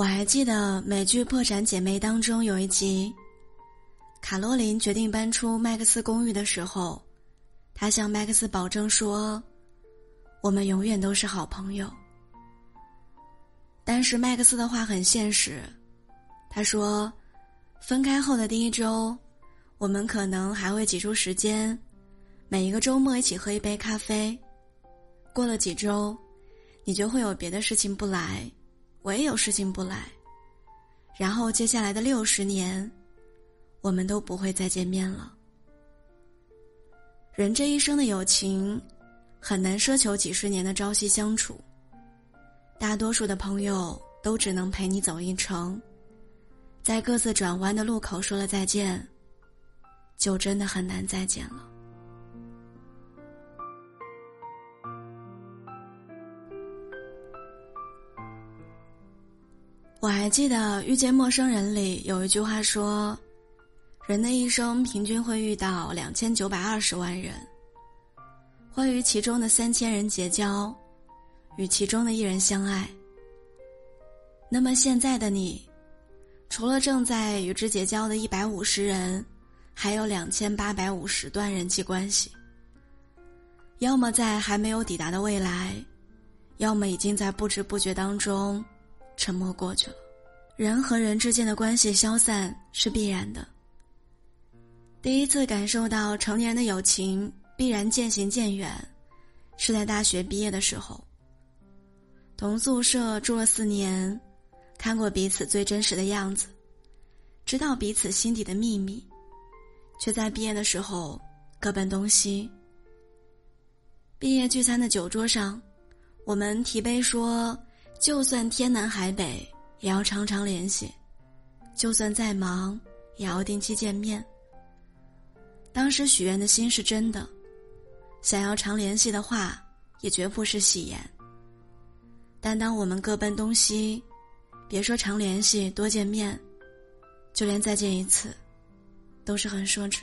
我还记得美剧《破产姐妹》当中有一集，卡罗琳决定搬出麦克斯公寓的时候，她向麦克斯保证说：“我们永远都是好朋友。”但是麦克斯的话很现实，他说：“分开后的第一周，我们可能还会挤出时间，每一个周末一起喝一杯咖啡。过了几周，你就会有别的事情不来。”我也有事情不来，然后接下来的六十年，我们都不会再见面了。人这一生的友情，很难奢求几十年的朝夕相处。大多数的朋友都只能陪你走一程，在各自转弯的路口说了再见，就真的很难再见了。我还记得《遇见陌生人》里有一句话说：“人的一生平均会遇到两千九百二十万人，会与其中的三千人结交，与其中的一人相爱。”那么现在的你，除了正在与之结交的一百五十人，还有两千八百五十段人际关系，要么在还没有抵达的未来，要么已经在不知不觉当中。沉默过去了，人和人之间的关系消散是必然的。第一次感受到成年的友情必然渐行渐远，是在大学毕业的时候。同宿舍住了四年，看过彼此最真实的样子，知道彼此心底的秘密，却在毕业的时候各奔东西。毕业聚餐的酒桌上，我们提杯说。就算天南海北，也要常常联系；就算再忙，也要定期见面。当时许愿的心是真的，想要常联系的话，也绝不是戏言。但当我们各奔东西，别说常联系、多见面，就连再见一次，都是很奢侈。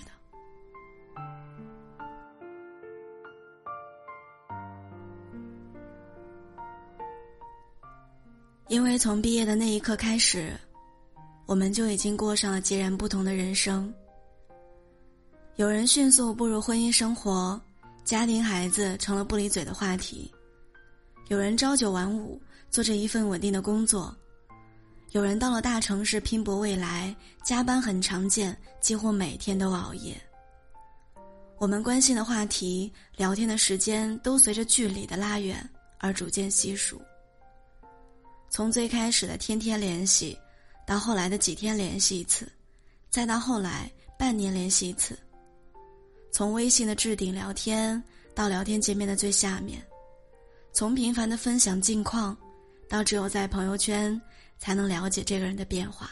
因为从毕业的那一刻开始，我们就已经过上了截然不同的人生。有人迅速步入婚姻生活，家庭孩子成了不离嘴的话题；有人朝九晚五，做着一份稳定的工作；有人到了大城市拼搏未来，加班很常见，几乎每天都熬夜。我们关心的话题、聊天的时间，都随着距离的拉远而逐渐稀疏。从最开始的天天联系，到后来的几天联系一次，再到后来半年联系一次。从微信的置顶聊天到聊天界面的最下面，从频繁的分享近况，到只有在朋友圈才能了解这个人的变化。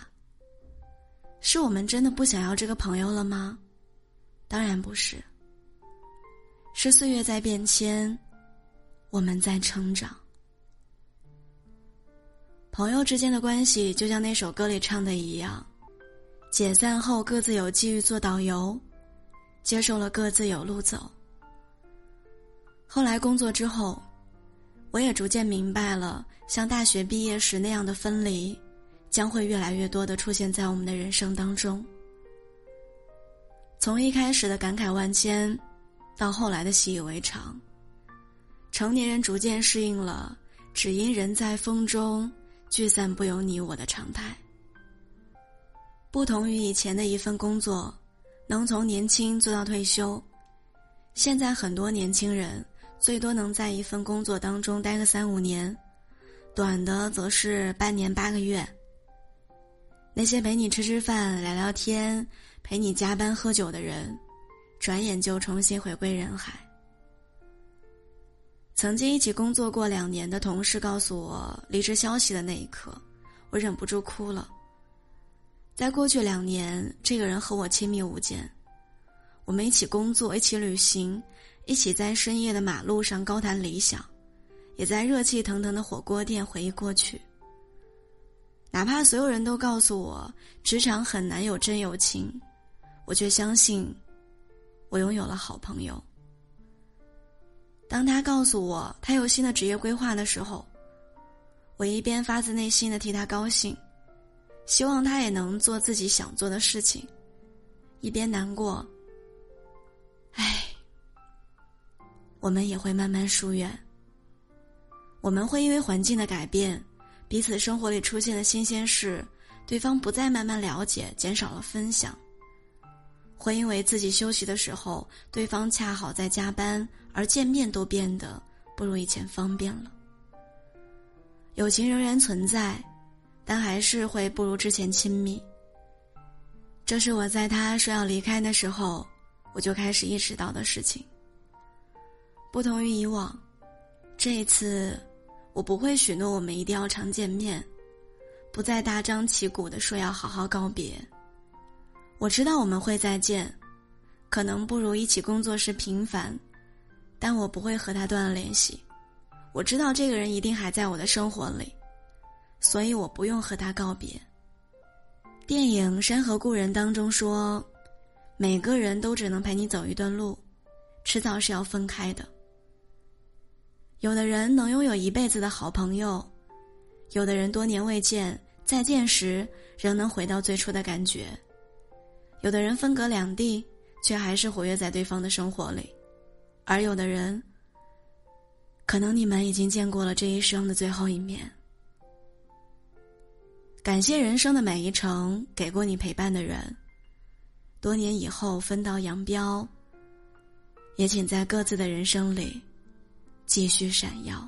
是我们真的不想要这个朋友了吗？当然不是。是岁月在变迁，我们在成长。朋友之间的关系，就像那首歌里唱的一样，解散后各自有机遇做导游，接受了各自有路走。后来工作之后，我也逐渐明白了，像大学毕业时那样的分离，将会越来越多的出现在我们的人生当中。从一开始的感慨万千，到后来的习以为常，成年人逐渐适应了“只因人在风中”。聚散不由你我的常态。不同于以前的一份工作，能从年轻做到退休，现在很多年轻人最多能在一份工作当中待个三五年，短的则是半年八个月。那些陪你吃吃饭、聊聊天、陪你加班喝酒的人，转眼就重新回归人海。曾经一起工作过两年的同事告诉我离职消息的那一刻，我忍不住哭了。在过去两年，这个人和我亲密无间，我们一起工作，一起旅行，一起在深夜的马路上高谈理想，也在热气腾腾的火锅店回忆过去。哪怕所有人都告诉我职场很难有真友情，我却相信，我拥有了好朋友。当他告诉我他有新的职业规划的时候，我一边发自内心的替他高兴，希望他也能做自己想做的事情，一边难过。唉，我们也会慢慢疏远。我们会因为环境的改变，彼此生活里出现的新鲜事，对方不再慢慢了解，减少了分享。会因为自己休息的时候，对方恰好在加班，而见面都变得不如以前方便了。友情仍然存在，但还是会不如之前亲密。这是我在他说要离开的时候，我就开始意识到的事情。不同于以往，这一次。我不会许诺我们一定要常见面，不再大张旗鼓的说要好好告别。我知道我们会再见，可能不如一起工作时频繁，但我不会和他断了联系。我知道这个人一定还在我的生活里，所以我不用和他告别。电影《山河故人》当中说，每个人都只能陪你走一段路，迟早是要分开的。有的人能拥有一辈子的好朋友，有的人多年未见，再见时仍能回到最初的感觉。有的人分隔两地，却还是活跃在对方的生活里，而有的人，可能你们已经见过了这一生的最后一面。感谢人生的每一程，给过你陪伴的人。多年以后分道扬镳，也请在各自的人生里。继续闪耀。